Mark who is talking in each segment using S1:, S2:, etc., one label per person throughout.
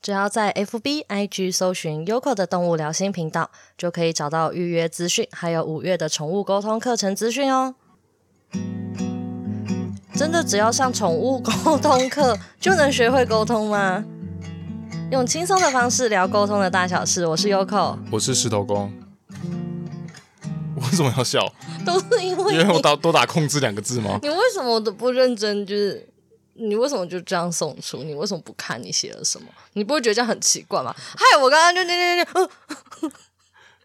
S1: 只要在 FB、IG 搜寻 Yoko 的动物聊心频道，就可以找到预约资讯，还有五月的宠物沟通课程资讯哦。真的只要上宠物沟通课就能学会沟通吗？用轻松的方式聊沟通的大小事。我是 Yoko，
S2: 我是石头公。为什么要笑？
S1: 都是因为
S2: 因为我打多打控制两个字吗？
S1: 你为什么都不认真？就是你为什么就这样送出？你为什么不看你写了什么？你不会觉得这样很奇怪吗？嗨，我刚刚就那那那，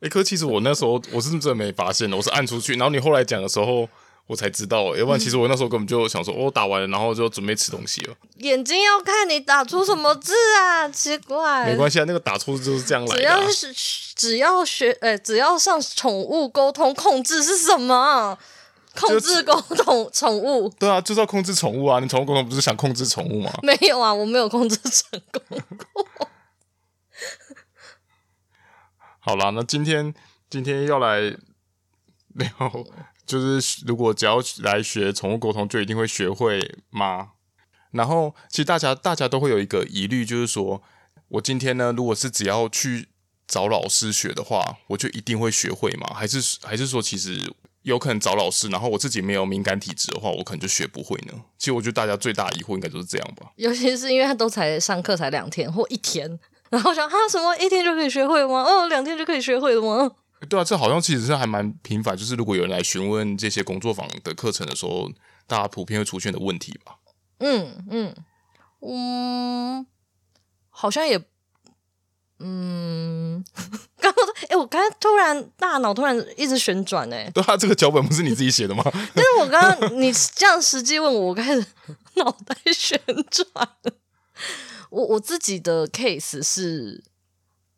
S2: 哎，可是其实我那时候我是真的没发现的，我是按出去，然后你后来讲的时候。我才知道，要不然其实我那时候根本就想说，我、打完了，然后就准备吃东西了。
S1: 眼睛要看你打出什么字啊，奇怪。
S2: 没关系啊，那个打出字就是这样来的、啊。
S1: 只要是只要学，哎、欸，只要上宠物沟通控制是什么？控制沟通宠物。对啊，
S2: 就是要控制宠物啊！你宠物沟通不是想控制宠物吗？
S1: 没有啊，我没有控制成功过。
S2: 好啦，那今天今天要来聊。就是如果只要来学宠物沟通，就一定会学会吗？然后其实大家大家都会有一个疑虑，就是说我今天呢，如果是只要去找老师学的话，我就一定会学会吗？还是还是说其实有可能找老师，然后我自己没有敏感体质的话，我可能就学不会呢？其实我觉得大家最大的疑惑应该就是这样吧。
S1: 尤其是因为他都才上课才两天或一天，然后想哈什么一天就可以学会吗？哦，两天就可以学会了吗？
S2: 对啊，这好像其实是还蛮频繁，就是如果有人来询问这些工作坊的课程的时候，大家普遍会出现的问题吧。
S1: 嗯嗯嗯，好像也，嗯，刚刚哎、欸，我刚才突然大脑突然一直旋转哎。
S2: 对啊，这个脚本不是你自己写的吗？
S1: 但是我刚刚你这样实际问我，我开始脑袋旋转。我我自己的 case 是。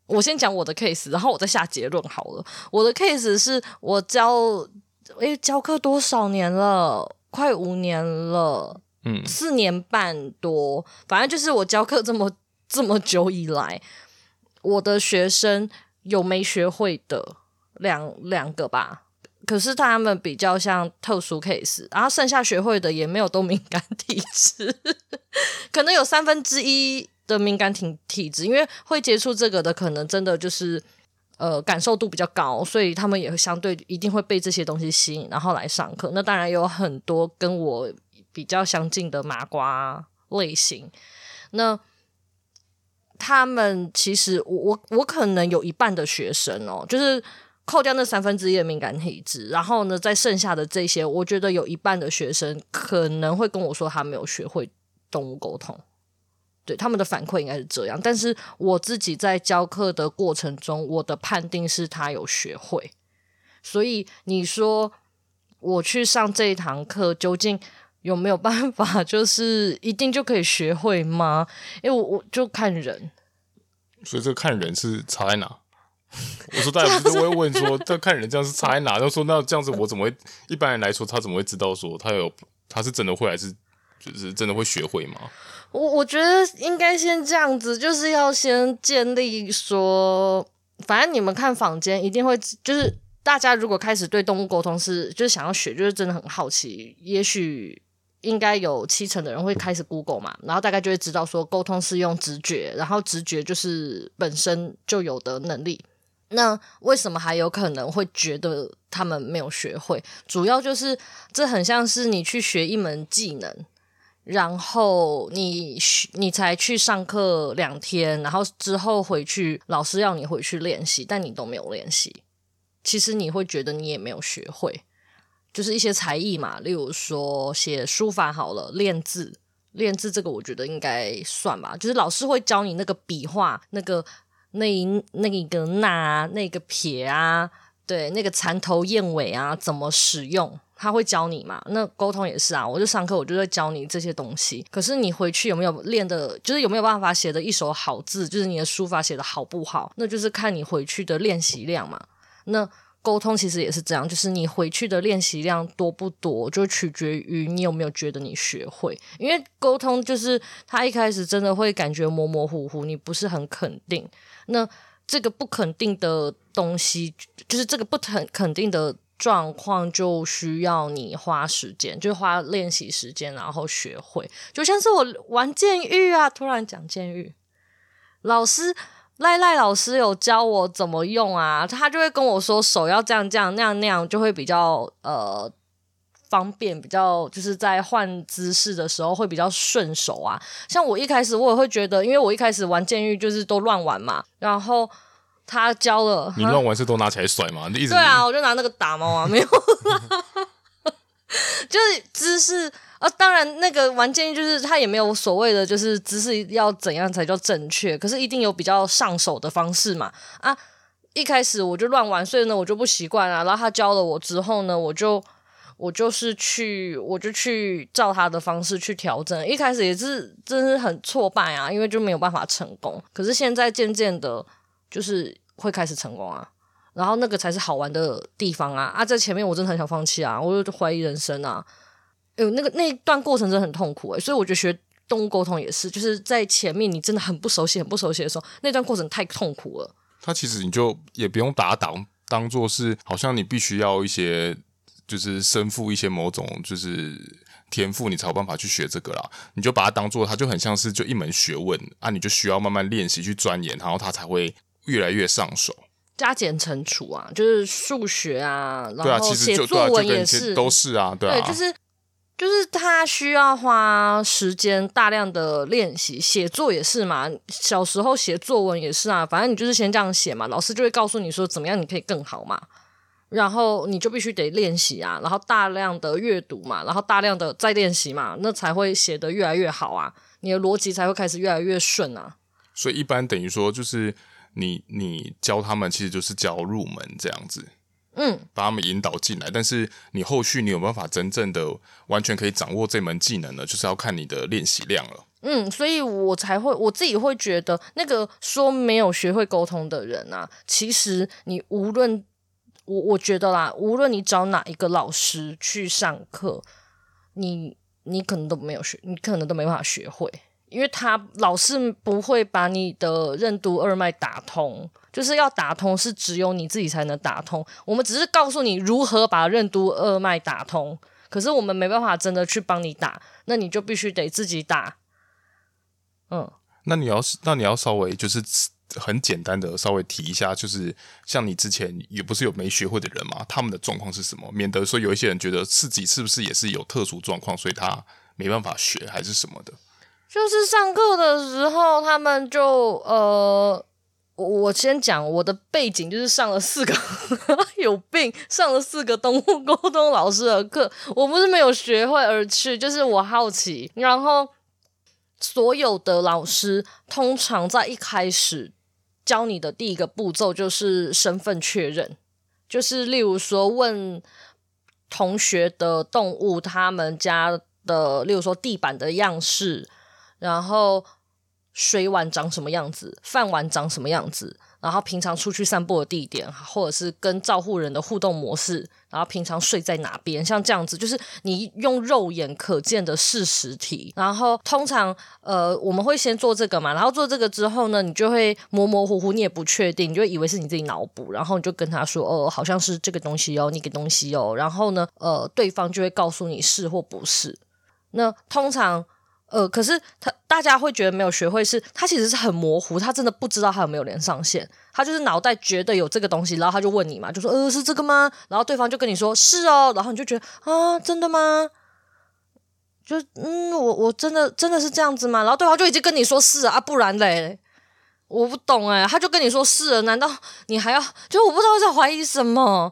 S1: 我先讲我的 case，然后我再下结论好了。我的 case 是我教，哎，教课多少年了？快五年了，嗯，四年半多。反正就是我教课这么这么久以来，我的学生有没学会的两两个吧。可是他们比较像特殊 case，然后剩下学会的也没有都敏感体质，可能有三分之一。的敏感体体质，因为会接触这个的，可能真的就是呃感受度比较高，所以他们也会相对一定会被这些东西吸引，然后来上课。那当然有很多跟我比较相近的麻瓜类型。那他们其实我我我可能有一半的学生哦，就是扣掉那三分之一的敏感体质，然后呢，在剩下的这些，我觉得有一半的学生可能会跟我说他没有学会动物沟通。对，他们的反馈应该是这样，但是我自己在教课的过程中，我的判定是他有学会。所以你说我去上这一堂课，究竟有没有办法，就是一定就可以学会吗？因为我我就看人，
S2: 所以这个看人是差在哪？我说大家不是会问说，这看人这样是差在哪？就说那这样子我怎么会？一般人来说，他怎么会知道说他有他是真的会还是就是真的会学会吗？
S1: 我我觉得应该先这样子，就是要先建立说，反正你们看房间一定会，就是大家如果开始对动物沟通是，就是想要学，就是真的很好奇，也许应该有七成的人会开始 Google 嘛，然后大概就会知道说，沟通是用直觉，然后直觉就是本身就有的能力。那为什么还有可能会觉得他们没有学会？主要就是这很像是你去学一门技能。然后你你才去上课两天，然后之后回去，老师要你回去练习，但你都没有练习。其实你会觉得你也没有学会，就是一些才艺嘛，例如说写书法好了，练字，练字这个我觉得应该算吧。就是老师会教你那个笔画，那个那一那一个捺，那个撇啊，对，那个蚕头燕尾啊，怎么使用。他会教你嘛？那沟通也是啊，我就上课，我就会教你这些东西。可是你回去有没有练的，就是有没有办法写的一手好字，就是你的书法写的好不好，那就是看你回去的练习量嘛。那沟通其实也是这样，就是你回去的练习量多不多，就取决于你有没有觉得你学会。因为沟通就是他一开始真的会感觉模模糊糊，你不是很肯定。那这个不肯定的东西，就是这个不肯肯定的。状况就需要你花时间，就花练习时间，然后学会。就像是我玩剑域啊，突然讲剑域，老师赖赖老师有教我怎么用啊，他就会跟我说手要这样这样那样那样，就会比较呃方便，比较就是在换姿势的时候会比较顺手啊。像我一开始我也会觉得，因为我一开始玩监狱就是都乱玩嘛，然后他教了，
S2: 你乱玩是都拿起来甩嘛？你一直
S1: 对啊，我就拿那个打猫啊，没有。就是姿势啊，当然那个玩剑就是他也没有所谓的，就是姿势要怎样才叫正确，可是一定有比较上手的方式嘛。啊，一开始我就乱玩，所以呢我就不习惯啊。然后他教了我之后呢，我就我就是去，我就去照他的方式去调整。一开始也是真是很挫败啊，因为就没有办法成功。可是现在渐渐的，就是会开始成功啊。然后那个才是好玩的地方啊！啊，在前面我真的很想放弃啊，我就怀疑人生啊！哎呦，那个那一段过程真的很痛苦诶、欸，所以我觉得学动物沟通也是，就是在前面你真的很不熟悉、很不熟悉的时候，那段过程太痛苦了。
S2: 他其实你就也不用打挡，当做是好像你必须要一些，就是身负一些某种就是天赋，你才有办法去学这个啦。你就把它当做，它就很像是就一门学问啊，你就需要慢慢练习去钻研，然后它才会越来越上手。
S1: 加减乘除啊，就是数学啊，然后写作文也是，
S2: 都是啊，对啊，
S1: 对，就是就是他需要花时间大量的练习，写作也是嘛，小时候写作文也是啊，反正你就是先这样写嘛，老师就会告诉你说怎么样你可以更好嘛，然后你就必须得练习啊，然后大量的阅读嘛，然后大量的再练习嘛，那才会写得越来越好啊，你的逻辑才会开始越来越顺啊。
S2: 所以一般等于说就是。你你教他们其实就是教入门这样子，
S1: 嗯，
S2: 把他们引导进来。但是你后续你有办法真正的完全可以掌握这门技能呢？就是要看你的练习量了。
S1: 嗯，所以我才会我自己会觉得，那个说没有学会沟通的人啊，其实你无论我我觉得啦，无论你找哪一个老师去上课，你你可能都没有学，你可能都没办法学会。因为他老是不会把你的任督二脉打通，就是要打通是只有你自己才能打通。我们只是告诉你如何把任督二脉打通，可是我们没办法真的去帮你打，那你就必须得自己打。嗯，
S2: 那你要是那你要稍微就是很简单的稍微提一下，就是像你之前也不是有没学会的人嘛，他们的状况是什么？免得说有一些人觉得自己是不是也是有特殊状况，所以他没办法学还是什么的。
S1: 就是上课的时候，他们就呃，我我先讲我的背景，就是上了四个 有病，上了四个动物沟通老师的课。我不是没有学会而去，就是我好奇。然后所有的老师通常在一开始教你的第一个步骤就是身份确认，就是例如说问同学的动物，他们家的，例如说地板的样式。然后水碗长什么样子，饭碗长什么样子，然后平常出去散步的地点，或者是跟照护人的互动模式，然后平常睡在哪边，像这样子，就是你用肉眼可见的事实题。然后通常呃我们会先做这个嘛，然后做这个之后呢，你就会模模糊糊，你也不确定，你就以为是你自己脑补，然后你就跟他说哦，好像是这个东西哦，那个东西哦，然后呢呃对方就会告诉你是或不是。那通常。呃，可是他大家会觉得没有学会是，他其实是很模糊，他真的不知道他有没有连上线，他就是脑袋觉得有这个东西，然后他就问你嘛，就说呃是这个吗？然后对方就跟你说是哦，然后你就觉得啊真的吗？就嗯我我真的真的是这样子吗？然后对方就已经跟你说是啊，不然嘞，我不懂哎，他就跟你说是了，难道你还要就我不知道在怀疑什么？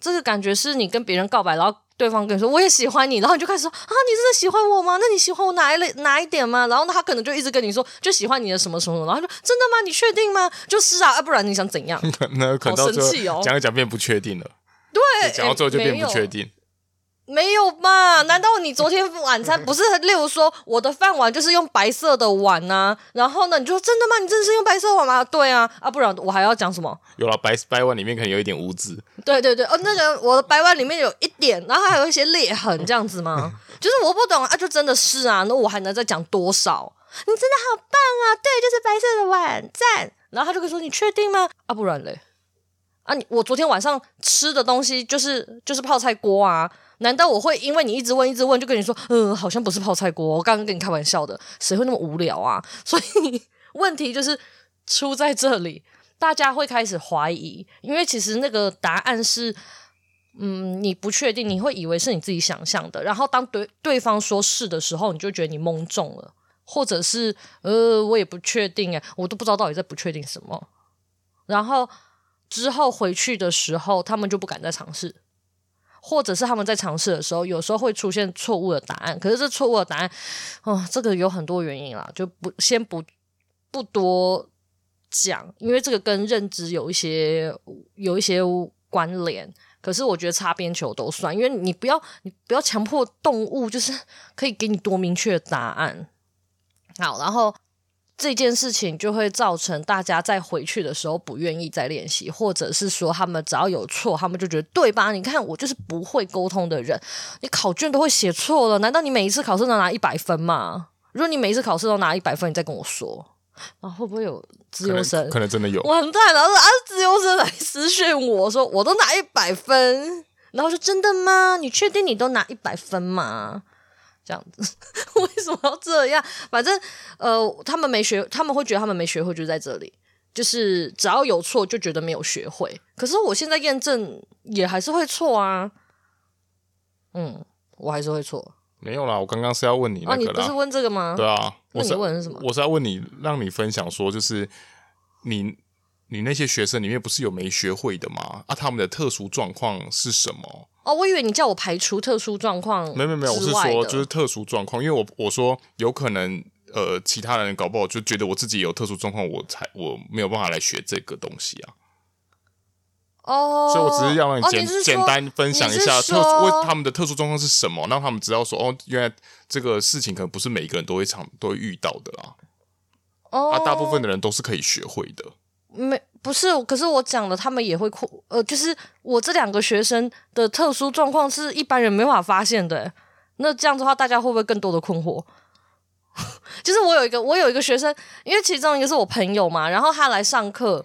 S1: 这个感觉是你跟别人告白，然后。对方跟你说我也喜欢你，然后你就开始说啊，你真的喜欢我吗？那你喜欢我哪一类哪一点吗？然后他可能就一直跟你说就喜欢你的什么什么，然后说真的吗？你确定吗？就是啊，啊不然你想怎样？
S2: 那可能讲一讲变不确定了。
S1: 对，
S2: 讲到最后就变不确定。
S1: 没有吧？难道你昨天晚餐 不是？例如说，我的饭碗就是用白色的碗呐、啊，然后呢，你就说真的吗？你真的是用白色碗吗？对啊，啊，不然我还要讲什么？
S2: 有了白白碗里面可能有一点污渍。
S1: 对对对，哦，那个我的白碗里面有一点，然后还有一些裂痕，这样子吗？就是我不懂啊，就真的是啊，那我还能再讲多少？你真的好棒啊！对，就是白色的碗，赞。然后他就会说：“你确定吗？啊，不然嘞？啊，你我昨天晚上吃的东西就是就是泡菜锅啊。”难道我会因为你一直问一直问就跟你说，嗯，好像不是泡菜锅，我刚刚跟你开玩笑的，谁会那么无聊啊？所以问题就是出在这里，大家会开始怀疑，因为其实那个答案是，嗯，你不确定，你会以为是你自己想象的，然后当对对方说是的时候，你就觉得你蒙中了，或者是呃，我也不确定诶，我都不知道到底在不确定什么，然后之后回去的时候，他们就不敢再尝试。或者是他们在尝试的时候，有时候会出现错误的答案。可是这错误的答案，哦，这个有很多原因啦，就不先不不多讲，因为这个跟认知有一些有一些关联。可是我觉得擦边球都算，因为你不要你不要强迫动物，就是可以给你多明确的答案。好，然后。这件事情就会造成大家在回去的时候不愿意再练习，或者是说他们只要有错，他们就觉得对吧？你看我就是不会沟通的人，你考卷都会写错了，难道你每一次考试都拿一百分吗？如果你每一次考试都拿一百分，你再跟我说，啊，会不会有自由生？
S2: 可能真的有，
S1: 完蛋了！啊，自由生来私讯我说我都拿一百分，然后说真的吗？你确定你都拿一百分吗？这样子，为什么要这样？反正呃，他们没学，他们会觉得他们没学会，就在这里，就是只要有错就觉得没有学会。可是我现在验证也还是会错啊，嗯，我还是会错。
S2: 没有啦，我刚刚是要问你那个啦，啊，你
S1: 不是问这个吗？
S2: 对啊，我是
S1: 问是什么？
S2: 我是要问你，让你分享说，就是你你那些学生里面不是有没学会的吗？啊，他们的特殊状况是什么？哦，
S1: 我以为你叫我排除特殊状况。
S2: 没有没有没有，我是说就是特殊状况，因为我我说有可能呃，其他人搞不好就觉得我自己有特殊状况，我才我没有办法来学这个东西啊。
S1: 哦，
S2: 所以我只是要让你简、哦、简单分享一下特为他们的特殊状况是什么，让他们知道说哦，原来这个事情可能不是每一个人都会常都会遇到的啦。哦，啊，大部分的人都是可以学会的。
S1: 没。不是，可是我讲的，他们也会困。呃，就是我这两个学生的特殊状况是一般人没法发现的。那这样的话，大家会不会更多的困惑？就是我有一个，我有一个学生，因为其中一个是我朋友嘛，然后他来上课，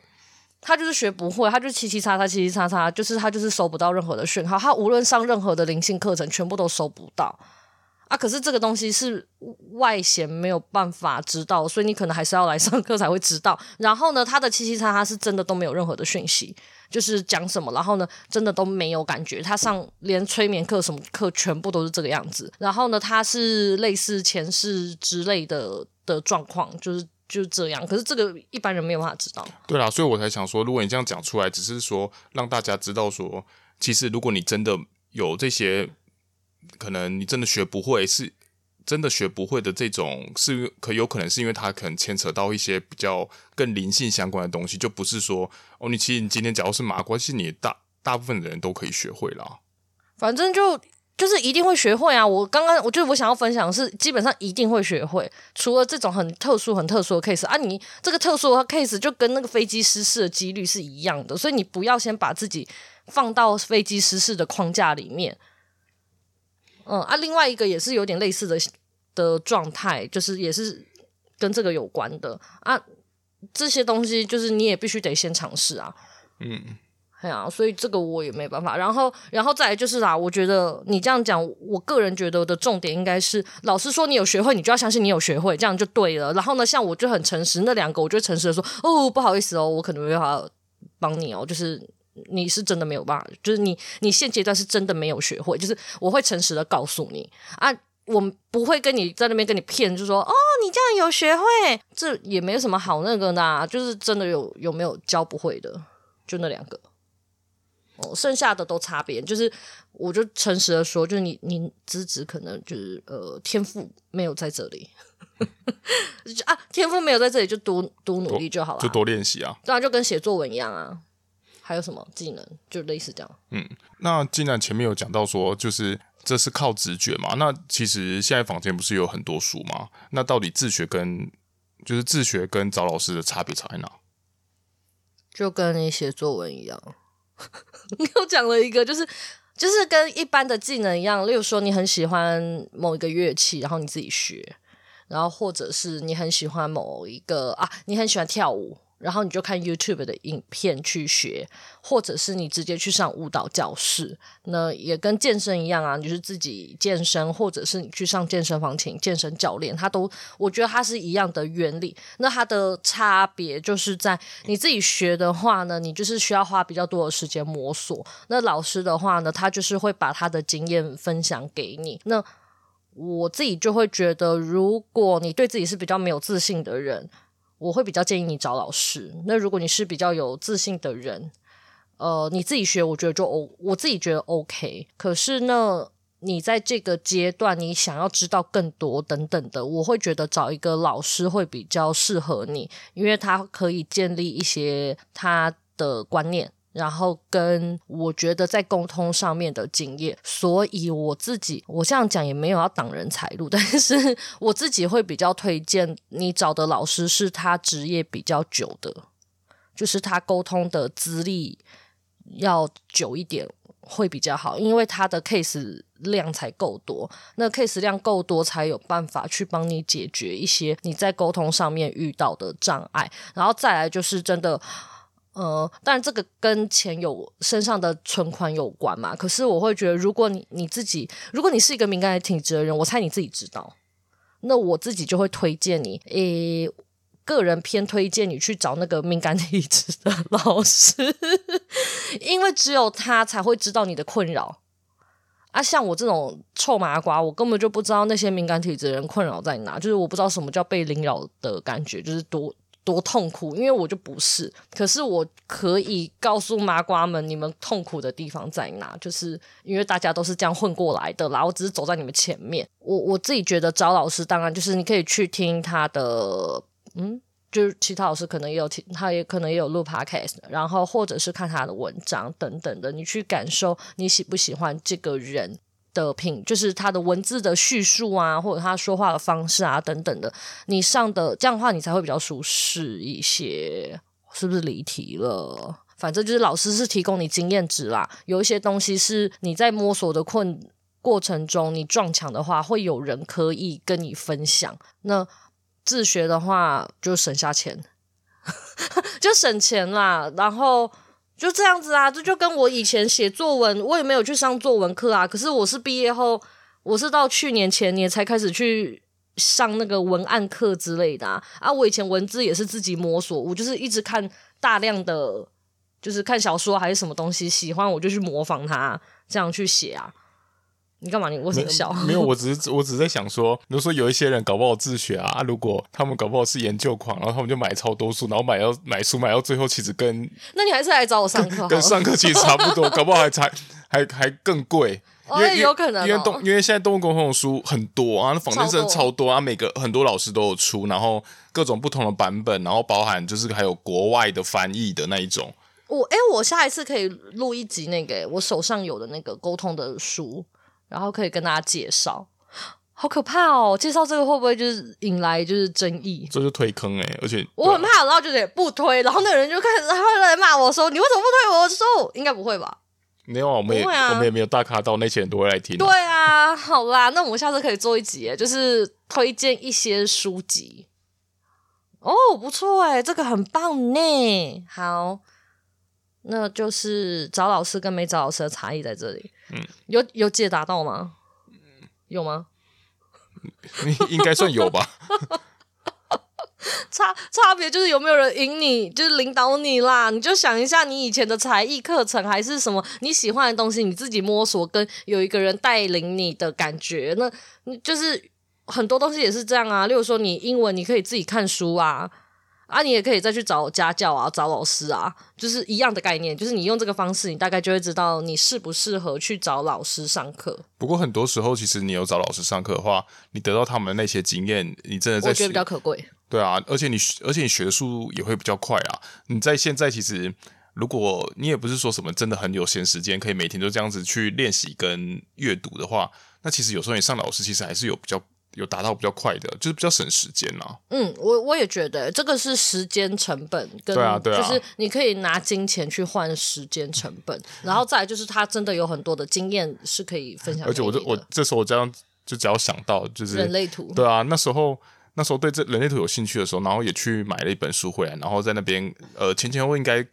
S1: 他就是学不会，他就七七叉叉，七七叉叉，就是他就是收不到任何的讯号，他无论上任何的灵性课程，全部都收不到。啊，可是这个东西是外显没有办法知道，所以你可能还是要来上课才会知道。然后呢，他的七七叉叉是真的都没有任何的讯息，就是讲什么，然后呢，真的都没有感觉。他上连催眠课什么课全部都是这个样子。然后呢，他是类似前世之类的的状况，就是就是这样。可是这个一般人没有办法知道。
S2: 对啦，所以我才想说，如果你这样讲出来，只是说让大家知道说，其实如果你真的有这些。可能你真的学不会，是真的学不会的这种，是可有可能是因为它可能牵扯到一些比较更灵性相关的东西，就不是说哦，你其实你今天假如是麻瓜，其实你大大部分的人都可以学会啦。
S1: 反正就就是一定会学会啊！我刚刚我觉得我想要分享的是，基本上一定会学会，除了这种很特殊、很特殊的 case 啊，你这个特殊的 case 就跟那个飞机失事的几率是一样的，所以你不要先把自己放到飞机失事的框架里面。嗯啊，另外一个也是有点类似的的状态，就是也是跟这个有关的啊。这些东西就是你也必须得先尝试啊。嗯，哎呀，所以这个我也没办法。然后，然后再来就是啦，我觉得你这样讲，我个人觉得的重点应该是，老师说你有学会，你就要相信你有学会，这样就对了。然后呢，像我就很诚实，那两个我就诚实的说，哦，不好意思哦，我可能没办法帮你哦，就是。你是真的没有办法，就是你你现阶段是真的没有学会，就是我会诚实的告诉你啊，我不会跟你在那边跟你骗，就是说哦，你这样有学会，这也没有什么好那个的啊，就是真的有有没有教不会的，就那两个，哦，剩下的都差别，就是我就诚实的说，就是你你资质可能就是呃天赋没有在这里，啊天赋没有在这里就多多努力就好了，
S2: 就多练习啊，
S1: 对啊就跟写作文一样啊。还有什么技能？就类似这样。
S2: 嗯，那既然前面有讲到说，就是这是靠直觉嘛。那其实现在坊间不是有很多书吗？那到底自学跟就是自学跟找老师的差别差在哪？
S1: 就跟你写作文一样。你又讲了一个，就是就是跟一般的技能一样。例如说，你很喜欢某一个乐器，然后你自己学；然后或者是你很喜欢某一个啊，你很喜欢跳舞。然后你就看 YouTube 的影片去学，或者是你直接去上舞蹈教室。那也跟健身一样啊，你就是自己健身，或者是你去上健身房请健身教练，它都我觉得它是一样的原理。那它的差别就是在你自己学的话呢，你就是需要花比较多的时间摸索。那老师的话呢，他就是会把他的经验分享给你。那我自己就会觉得，如果你对自己是比较没有自信的人，我会比较建议你找老师。那如果你是比较有自信的人，呃，你自己学，我觉得就 O，我自己觉得 OK。可是呢，你在这个阶段，你想要知道更多等等的，我会觉得找一个老师会比较适合你，因为他可以建立一些他的观念。然后跟我觉得在沟通上面的经验，所以我自己我这样讲也没有要挡人财路，但是我自己会比较推荐你找的老师是他职业比较久的，就是他沟通的资历要久一点会比较好，因为他的 case 量才够多，那 case 量够多才有办法去帮你解决一些你在沟通上面遇到的障碍，然后再来就是真的。呃，当然这个跟钱有身上的存款有关嘛。可是我会觉得，如果你你自己，如果你是一个敏感体质的人，我猜你自己知道，那我自己就会推荐你，诶，个人偏推荐你去找那个敏感体质的老师，因为只有他才会知道你的困扰。啊，像我这种臭麻瓜，我根本就不知道那些敏感体质的人困扰在哪，就是我不知道什么叫被凌扰的感觉，就是多。多痛苦，因为我就不是，可是我可以告诉麻瓜们，你们痛苦的地方在哪，就是因为大家都是这样混过来的，然后我只是走在你们前面。我我自己觉得找老师，当然就是你可以去听他的，嗯，就是其他老师可能也有听，他也可能也有录 podcast，然后或者是看他的文章等等的，你去感受你喜不喜欢这个人。的品就是他的文字的叙述啊，或者他说话的方式啊，等等的，你上的这样的话，你才会比较舒适一些，是不是离题了？反正就是老师是提供你经验值啦，有一些东西是你在摸索的困过程中，你撞墙的话，会有人可以跟你分享。那自学的话，就省下钱，就省钱啦，然后。就这样子啊，这就跟我以前写作文，我也没有去上作文课啊。可是我是毕业后，我是到去年前年才开始去上那个文案课之类的啊。我以前文字也是自己摸索，我就是一直看大量的，就是看小说还是什么东西，喜欢我就去模仿他，这样去写啊。你干嘛？你为什么笑？
S2: 没有，我只是我只是在想说，比如说有一些人搞不好自学啊，如果他们搞不好是研究狂，然后他们就买超多书，然后买到买书买到最后，其实跟
S1: 那你还是来找我上课，
S2: 跟上课其实差不多，搞不好还才还还更贵，因为、哦、
S1: 有可能、哦、
S2: 因为动因为现在动物沟通的书很多啊，那坊间真的超多啊，每个很多老师都有出，然后各种不同的版本，然后包含就是还有国外的翻译的那一种。
S1: 我哎，我下一次可以录一集那个我手上有的那个沟通的书。然后可以跟大家介绍，好可怕哦！介绍这个会不会就是引来就是争议？
S2: 这就推坑哎、欸，而且
S1: 我很怕，然后就得不推，然后那个人就开始他会来骂我说：“你为什么不推我的书？”应该不会吧？
S2: 没有，我们也、啊、我们也没有大咖到那些人都会来听。
S1: 对啊，好啦，那我们下次可以做一集，就是推荐一些书籍。哦，不错哎，这个很棒呢。好。那就是找老师跟没找老师的差异在这里。嗯，有有解答到吗？有吗？
S2: 应该算有吧。
S1: 差差别就是有没有人引你，就是领导你啦。你就想一下，你以前的才艺课程还是什么你喜欢的东西，你自己摸索，跟有一个人带领你的感觉。那就是很多东西也是这样啊。例如说，你英文你可以自己看书啊。啊，你也可以再去找家教啊，找老师啊，就是一样的概念，就是你用这个方式，你大概就会知道你适不适合去找老师上课。
S2: 不过很多时候，其实你有找老师上课的话，你得到他们的那些经验，你真的在学，
S1: 我觉得比较可贵。
S2: 对啊，而且你而且你学的速度也会比较快啊。你在现在其实，如果你也不是说什么真的很有闲时间，可以每天都这样子去练习跟阅读的话，那其实有时候你上老师其实还是有比较。有达到比较快的，就是比较省时间呐。
S1: 嗯，我我也觉得这个是时间成本，跟
S2: 对啊对啊，
S1: 就是你可以拿金钱去换时间成本，然后再来就是他真的有很多的经验是可以分享。
S2: 而且我这我这时候我这样就只要想到就是
S1: 人类图，
S2: 对啊，那时候那时候对这人类图有兴趣的时候，然后也去买了一本书回来，然后在那边呃前前后后应该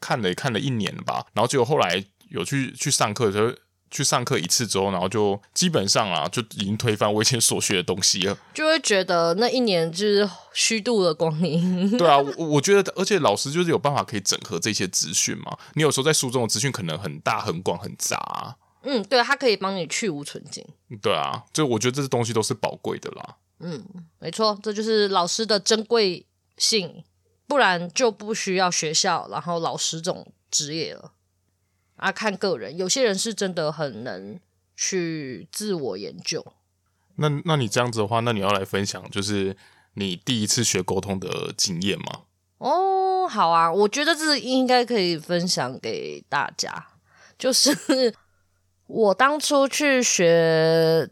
S2: 看了看了一年了吧，然后结果后来有去去上课的时候。去上课一次之后，然后就基本上啊，就已经推翻我以前所学的东西了。
S1: 就会觉得那一年就是虚度了光阴。
S2: 对啊，我我觉得，而且老师就是有办法可以整合这些资讯嘛。你有时候在书中的资讯可能很大、很广、很杂啊。
S1: 嗯，对，他可以帮你去无存菁。
S2: 对啊，就我觉得这些东西都是宝贵的啦。
S1: 嗯，没错，这就是老师的珍贵性，不然就不需要学校，然后老师这种职业了。啊，看个人，有些人是真的很能去自我研究。
S2: 那那你这样子的话，那你要来分享，就是你第一次学沟通的经验吗？
S1: 哦，好啊，我觉得这应该可以分享给大家。就是我当初去学。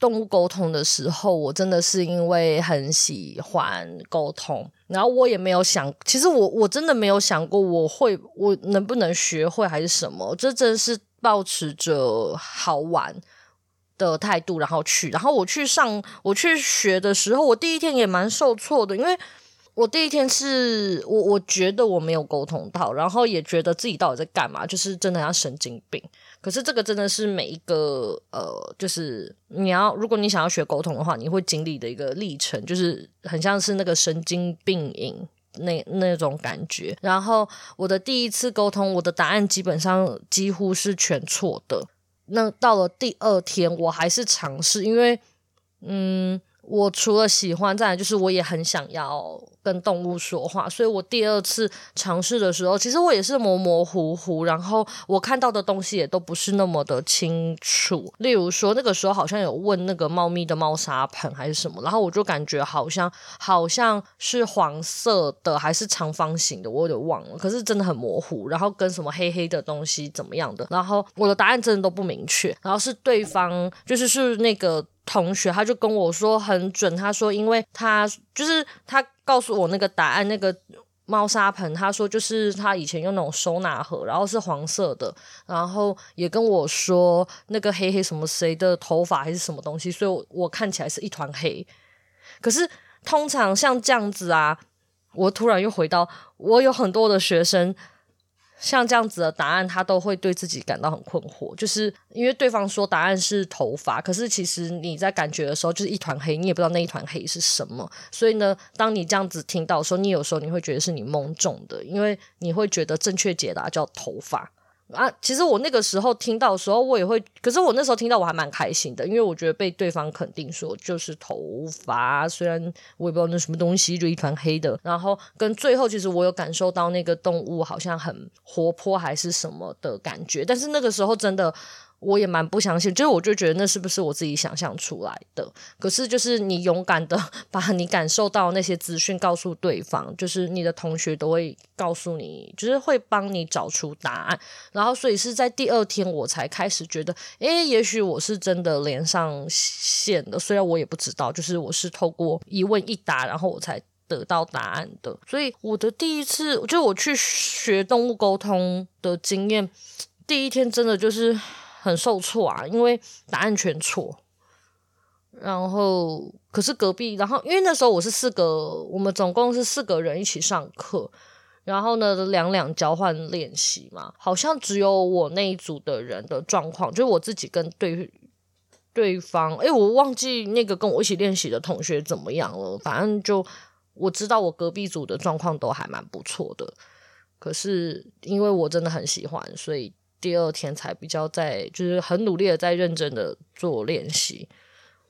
S1: 动物沟通的时候，我真的是因为很喜欢沟通，然后我也没有想，其实我我真的没有想过我会我能不能学会还是什么，这真的是抱持着好玩的态度，然后去，然后我去上我去学的时候，我第一天也蛮受挫的，因为。我第一天是我我觉得我没有沟通到，然后也觉得自己到底在干嘛，就是真的像神经病。可是这个真的是每一个呃，就是你要如果你想要学沟通的话，你会经历的一个历程，就是很像是那个神经病瘾那那种感觉。然后我的第一次沟通，我的答案基本上几乎是全错的。那到了第二天，我还是尝试，因为嗯。我除了喜欢，再来就是我也很想要跟动物说话，所以我第二次尝试的时候，其实我也是模模糊糊，然后我看到的东西也都不是那么的清楚。例如说，那个时候好像有问那个猫咪的猫砂盆还是什么，然后我就感觉好像好像是黄色的还是长方形的，我有点忘了，可是真的很模糊。然后跟什么黑黑的东西怎么样的，然后我的答案真的都不明确。然后是对方就是是那个。同学他就跟我说很准，他说因为他就是他告诉我那个答案，那个猫砂盆，他说就是他以前用那种收纳盒，然后是黄色的，然后也跟我说那个黑黑什么谁的头发还是什么东西，所以我，我看起来是一团黑。可是通常像这样子啊，我突然又回到我有很多的学生。像这样子的答案，他都会对自己感到很困惑，就是因为对方说答案是头发，可是其实你在感觉的时候就是一团黑，你也不知道那一团黑是什么。所以呢，当你这样子听到的时候，你有时候你会觉得是你蒙中的，因为你会觉得正确解答叫头发。啊，其实我那个时候听到的时候，我也会，可是我那时候听到我还蛮开心的，因为我觉得被对方肯定说就是头发，虽然我也不知道那什么东西，就一团黑的。然后跟最后，其实我有感受到那个动物好像很活泼还是什么的感觉，但是那个时候真的。我也蛮不相信，就是我就觉得那是不是我自己想象出来的？可是就是你勇敢的 把你感受到那些资讯告诉对方，就是你的同学都会告诉你，就是会帮你找出答案。然后所以是在第二天我才开始觉得，诶，也许我是真的连上线了。虽然我也不知道，就是我是透过一问一答，然后我才得到答案的。所以我的第一次，就是我去学动物沟通的经验，第一天真的就是。很受挫啊，因为答案全错。然后，可是隔壁，然后因为那时候我是四个，我们总共是四个人一起上课，然后呢，两两交换练习嘛，好像只有我那一组的人的状况，就是我自己跟对对方，诶，我忘记那个跟我一起练习的同学怎么样了。反正就我知道我隔壁组的状况都还蛮不错的，可是因为我真的很喜欢，所以。第二天才比较在，就是很努力的在认真的做练习。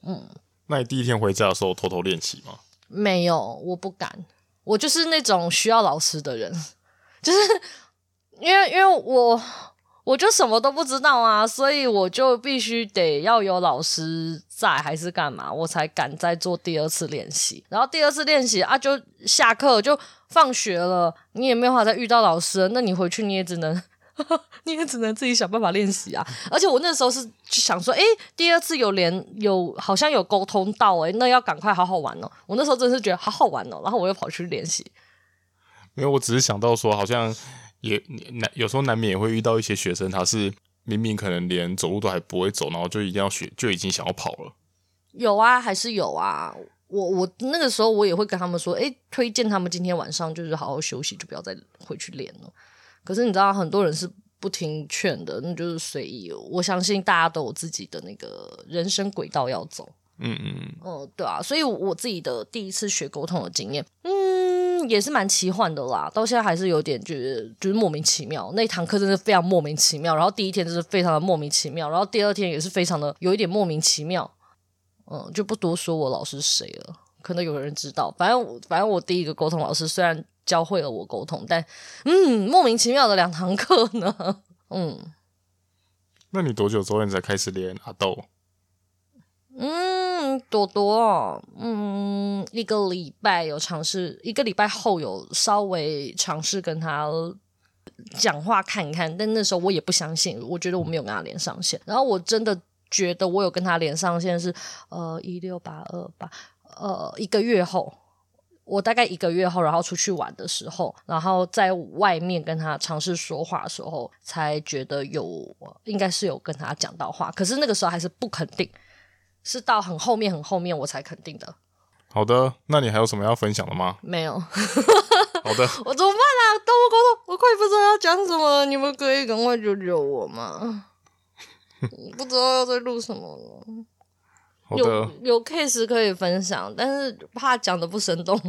S1: 嗯，
S2: 那你第一天回家的时候偷偷练习吗？
S1: 没有，我不敢。我就是那种需要老师的人，就是因为因为我我就什么都不知道啊，所以我就必须得要有老师在还是干嘛，我才敢再做第二次练习。然后第二次练习啊，就下课就放学了，你也没有办法再遇到老师了，那你回去你也只能。你也只能自己想办法练习啊！而且我那时候是想说，诶，第二次有连有好像有沟通到，诶，那要赶快好好玩哦。我那时候真的是觉得好好玩哦，然后我又跑去练习。
S2: 没有，我只是想到说，好像也难，有时候难免也会遇到一些学生，他是明明可能连走路都还不会走，然后就一定要学，就已经想要跑了。
S1: 有啊，还是有啊。我我那个时候我也会跟他们说，哎，推荐他们今天晚上就是好好休息，就不要再回去练了。可是你知道，很多人是不听劝的，那就是随意。我相信大家都有自己的那个人生轨道要走。
S2: 嗯嗯嗯，
S1: 哦，对啊，所以我自己的第一次学沟通的经验，嗯，也是蛮奇幻的啦。到现在还是有点觉得就是莫名其妙。那堂课真的非常莫名其妙，然后第一天就是非常的莫名其妙，然后第二天也是非常的有一点莫名其妙。嗯，就不多说我老师谁了，可能有人知道。反正反正我第一个沟通老师虽然教会了我沟通，但嗯，莫名其妙的两堂课呢。嗯，
S2: 那你多久之后你才开始练阿豆？
S1: 嗯，多多，嗯，一个礼拜有尝试，一个礼拜后有稍微尝试跟他讲话看看，但那时候我也不相信，我觉得我没有跟他连上线。然后我真的觉得我有跟他连上线是，呃，一六八二八，呃，一个月后，我大概一个月后，然后出去玩的时候，然后在外面跟他尝试说话的时候，才觉得有，应该是有跟他讲到话，可是那个时候还是不肯定。是到很后面很后面我才肯定的。
S2: 好的，那你还有什么要分享的吗？
S1: 没有。
S2: 好的，
S1: 我怎么办啊？动物沟通，我快不知道要讲什么，你们可以赶快救救我吗？不知道要再录什么了。有有 case 可以分享，但是怕讲的不生动。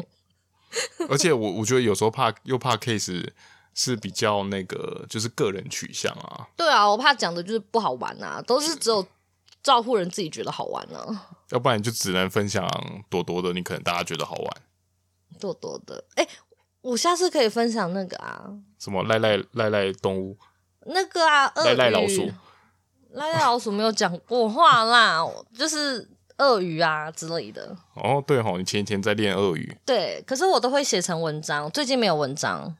S2: 而且我我觉得有时候怕又怕 case 是比较那个，就是个人取向啊。
S1: 对啊，我怕讲的就是不好玩啊，都是只有。照顾人自己觉得好玩呢、啊，
S2: 要不然你就只能分享多多的，你可能大家觉得好玩。
S1: 多多的，哎、欸，我下次可以分享那个啊，
S2: 什么赖赖赖赖动物？
S1: 那个啊，
S2: 赖赖老鼠，
S1: 赖赖老鼠没有讲过话啦，就是鳄鱼啊之类的。
S2: 哦，对吼，你前几天在练鳄鱼。
S1: 对，可是我都会写成文章，最近没有文章。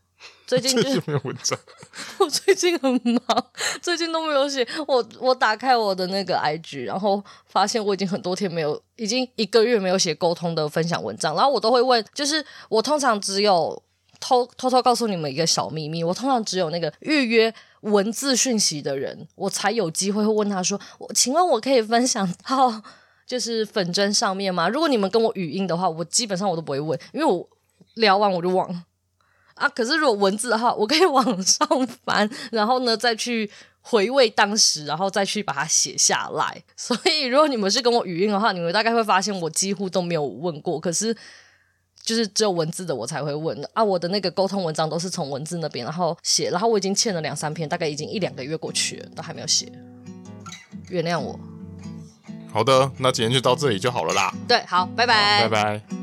S1: 最近就
S2: 没有文章，
S1: 我最近很忙，最近都没有写。我我打开我的那个 IG，然后发现我已经很多天没有，已经一个月没有写沟通的分享文章。然后我都会问，就是我通常只有偷偷偷告诉你们一个小秘密，我通常只有那个预约文字讯息的人，我才有机会会问他说：“我请问我可以分享到就是粉专上面吗？”如果你们跟我语音的话，我基本上我都不会问，因为我聊完我就忘了。啊！可是如果文字的话，我可以往上翻，然后呢再去回味当时，然后再去把它写下来。所以如果你们是跟我语音的话，你们大概会发现我几乎都没有问过。可是就是只有文字的我才会问的啊！我的那个沟通文章都是从文字那边然后写，然后我已经欠了两三篇，大概已经一两个月过去了，都还没有写。原谅我。
S2: 好的，那今天就到这里就好了啦。
S1: 对，好，拜拜，
S2: 拜拜。